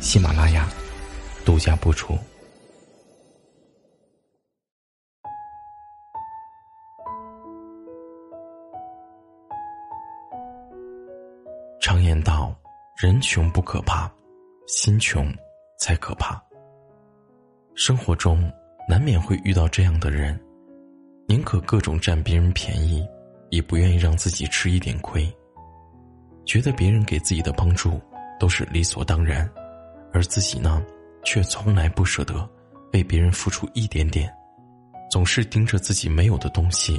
喜马拉雅独家播出。常言道：“人穷不可怕，心穷才可怕。”生活中难免会遇到这样的人，宁可各种占别人便宜，也不愿意让自己吃一点亏。觉得别人给自己的帮助都是理所当然，而自己呢，却从来不舍得为别人付出一点点，总是盯着自己没有的东西，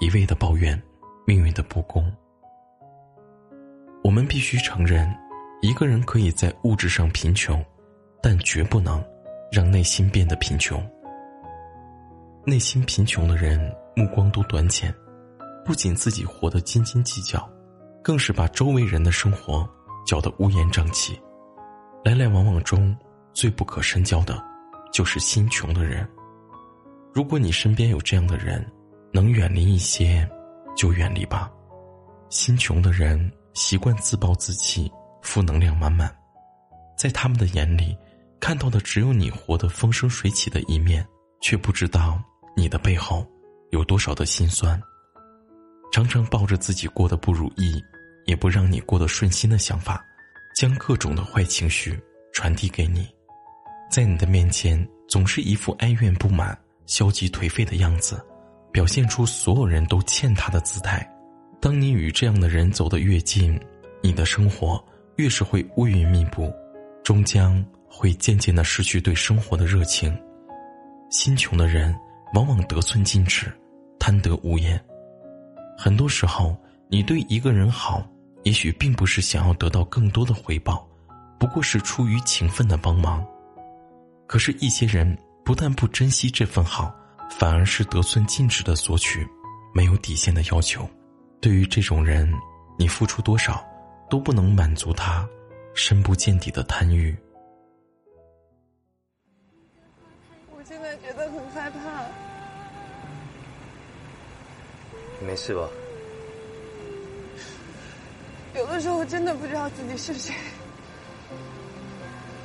一味的抱怨命运的不公。我们必须承认，一个人可以在物质上贫穷，但绝不能让内心变得贫穷。内心贫穷的人目光都短浅，不仅自己活得斤斤计较，更是把周围人的生活搅得乌烟瘴气。来来往往中，最不可深交的，就是心穷的人。如果你身边有这样的人，能远离一些，就远离吧。心穷的人。习惯自暴自弃，负能量满满，在他们的眼里，看到的只有你活得风生水起的一面，却不知道你的背后有多少的心酸。常常抱着自己过得不如意，也不让你过得顺心的想法，将各种的坏情绪传递给你，在你的面前总是一副哀怨不满、消极颓废的样子，表现出所有人都欠他的姿态。当你与这样的人走得越近，你的生活越是会乌云密布，终将会渐渐的失去对生活的热情。心穷的人往往得寸进尺，贪得无厌。很多时候，你对一个人好，也许并不是想要得到更多的回报，不过是出于情分的帮忙。可是，一些人不但不珍惜这份好，反而是得寸进尺的索取，没有底线的要求。对于这种人，你付出多少，都不能满足他深不见底的贪欲。我现在觉得很害怕。你没事吧？有的时候真的不知道自己是谁，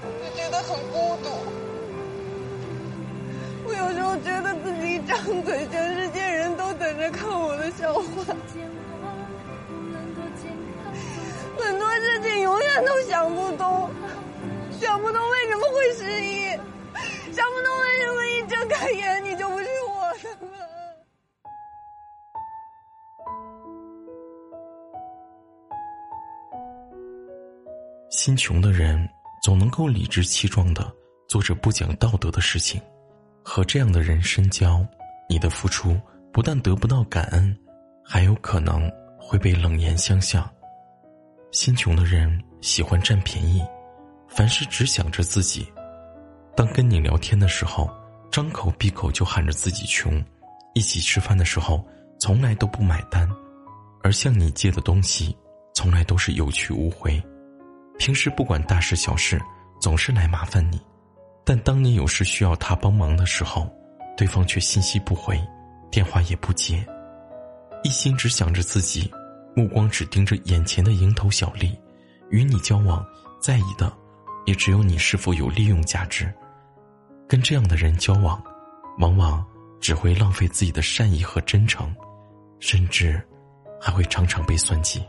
就觉得很孤独。我有时候觉得自己一张嘴，全世界人都等着看我的笑话。很多事情永远都想不通，想不通为什么会心穷的人总能够理直气壮的做着不讲道德的事情，和这样的人深交，你的付出不但得不到感恩，还有可能会被冷言相向。心穷的人喜欢占便宜，凡事只想着自己。当跟你聊天的时候，张口闭口就喊着自己穷；一起吃饭的时候，从来都不买单，而向你借的东西，从来都是有去无回。平时不管大事小事，总是来麻烦你，但当你有事需要他帮忙的时候，对方却信息不回，电话也不接，一心只想着自己。目光只盯着眼前的蝇头小利，与你交往，在意的也只有你是否有利用价值。跟这样的人交往，往往只会浪费自己的善意和真诚，甚至还会常常被算计。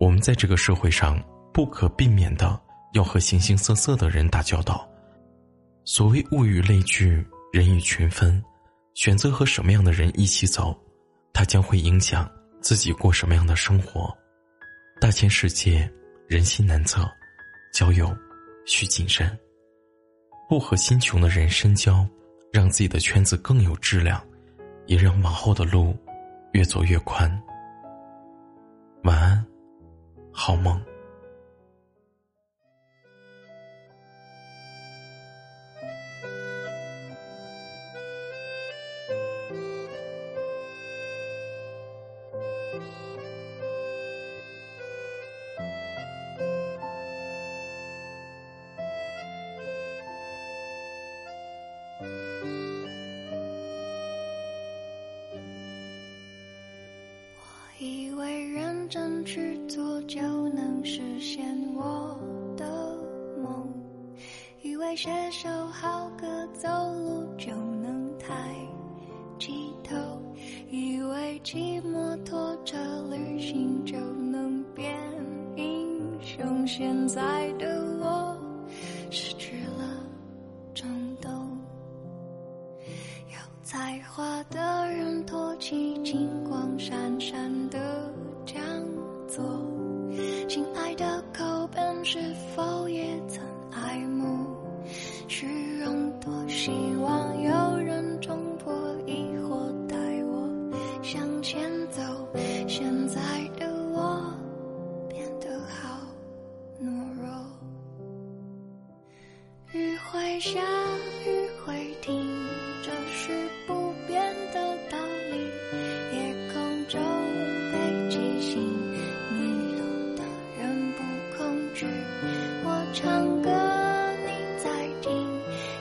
我们在这个社会上不可避免的要和形形色色的人打交道。所谓物以类聚，人以群分，选择和什么样的人一起走，它将会影响。自己过什么样的生活？大千世界，人心难测，交友需谨慎。不和心穷的人深交，让自己的圈子更有质量，也让往后的路越走越宽。晚安，好梦。真去做就能实现我的梦，以为写首好歌走路就能抬起头，以为骑摩托车旅行就能变英雄，现在的我失去了冲动。有才华的人托起金光闪闪的是否也曾爱慕虚荣？多希望有人冲破疑惑，带我向前走。现在的我变得好懦弱。雨会下，唱歌你在听，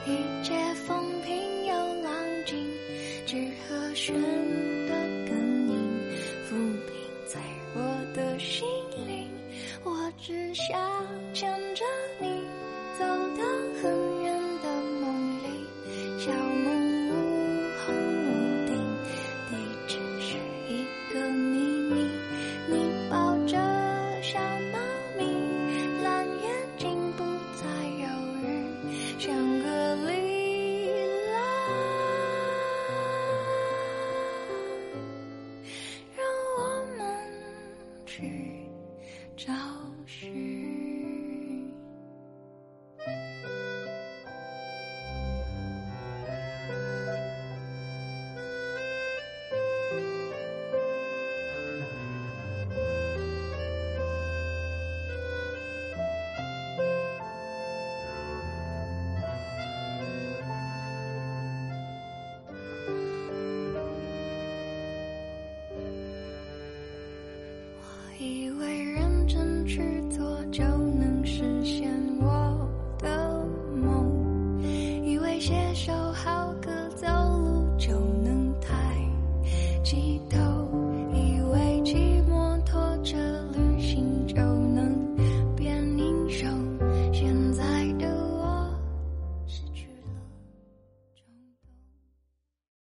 一切风平又浪静，只和弦